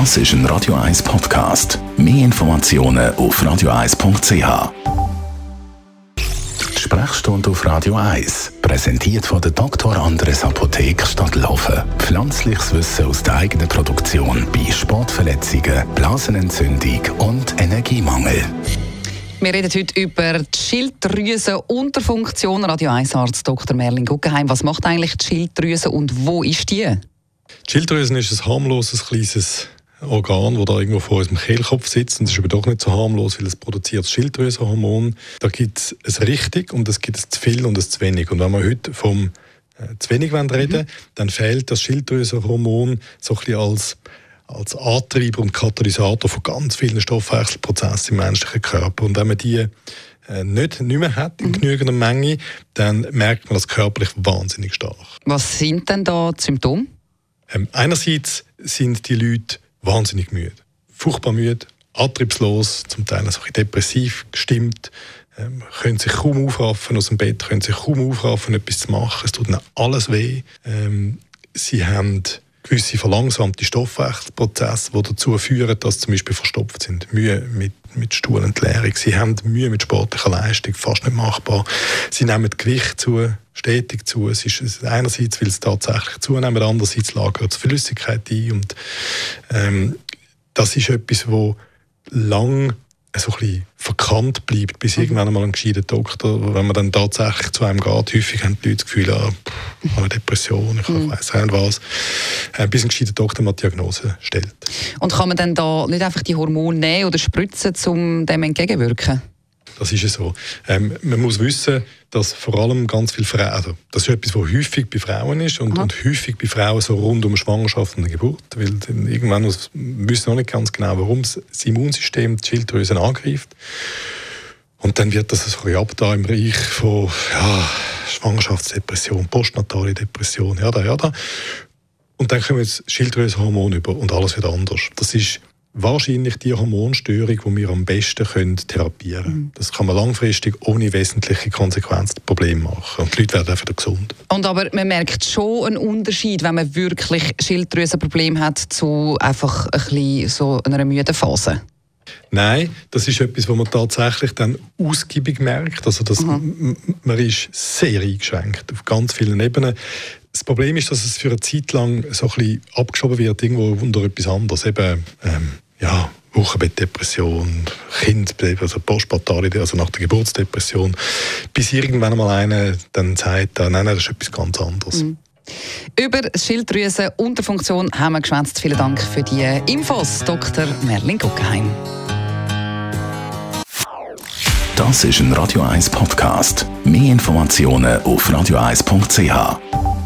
Das ist ein Radio 1 Podcast. Mehr Informationen auf radio1.ch. Die Sprechstunde auf Radio 1, präsentiert von der Dr. Andres Apotheke Stadtlaufen. Pflanzliches Wissen aus der eigenen Produktion bei Sportverletzungen, Blasenentzündung und Energiemangel. Wir reden heute über die Schilddrüsenunterfunktion. Radio 1 Arzt Dr. Merlin Guggenheim. Was macht eigentlich die Schilddrüse und wo ist die? Die Schilddrüse ist ein harmloses kleines Organ, das da irgendwo vor unserem Kehlkopf sitzt. Und es ist aber doch nicht so harmlos, weil es produziert das Schilddrüsenhormon. Da gibt es ein richtig und es gibt es zu viel und es zu wenig. Und wenn wir heute vom äh, zu wenig reden mhm. dann fehlt das Schilddrüsenhormon so ein bisschen als als Antreiber und Katalysator von ganz vielen Stoffwechselprozessen im menschlichen Körper. Und wenn man die äh, nicht, nicht mehr hat in mhm. genügender Menge, dann merkt man das körperlich wahnsinnig stark. Was sind denn da die Symptome? Ähm, einerseits sind die Leute wahnsinnig müde, furchtbar müde, antriebslos, zum Teil ein depressiv gestimmt, ähm, können sich kaum aufraffen aus dem Bett, können sich kaum aufraffen, etwas zu machen. Es tut ihnen alles weh. Ähm, sie haben gewisse verlangsamte Stoffwechselprozesse, die dazu führen, dass sie zum Beispiel verstopft sind. Mühe mit, mit Stuhlentleerung. Sie haben Mühe mit sportlicher Leistung, fast nicht machbar. Sie nehmen Gewicht zu, stetig zu. Es ist einerseits, weil es tatsächlich zunehmen, andererseits lagert es Flüssigkeit ein. Und ähm, das ist etwas, wo lang so ein bisschen verkannt bleibt, bis mhm. irgendwann einmal ein gescheiter Doktor, wenn man dann tatsächlich zu einem geht, häufig haben die Leute das Gefühl, ah, ich habe eine Depression, ich mhm. weiß nicht was, äh, bis ein gescheiter Doktor mal die Diagnose stellt. Und kann man dann da nicht einfach die Hormone nehmen oder spritzen, um dem entgegenwirken? Das ist so. Ähm, man muss wissen, dass vor allem ganz viele Frauen, also das ist etwas, was häufig bei Frauen ist und, und häufig bei Frauen so rund um Schwangerschaft und Geburt, weil irgendwann wissen wir noch nicht ganz genau, warum das Immunsystem die Schilddrüse angreift. Und dann wird das so ab da im Bereich von ja, Schwangerschaftsdepression, postnatale Depression, ja da, ja da. Und dann kommen jetzt Schilddrüsenhormone über und alles wird anders. Das ist wahrscheinlich die Hormonstörung, die wir am besten können therapieren können. Mhm. Das kann man langfristig ohne wesentliche Konsequenzen Probleme machen. Und die Leute werden einfach gesund. Und aber man merkt schon einen Unterschied, wenn man wirklich Schilddrüsenprobleme hat, zu einfach ein bisschen so einer müden Phase. Nein, das ist etwas, was man tatsächlich dann ausgiebig merkt. Also das, mhm. man ist sehr eingeschränkt auf ganz vielen Ebenen. Das Problem ist, dass es für eine Zeit lang so ein bisschen abgeschoben wird, irgendwo unter etwas anderes. Eben, ähm, ja, Wochenbettdepression, Kind, also postpartale, also nach der Geburtsdepression, bis irgendwann mal einer dann sagt, nein, nein, das ist etwas ganz anderes. Mhm. Über Schilddrüsen-Unterfunktion haben wir geschwätzt. Vielen Dank für die Infos, Dr. Merlin Guggenheim. Das ist ein Radio 1 Podcast. Mehr Informationen auf radio1.ch.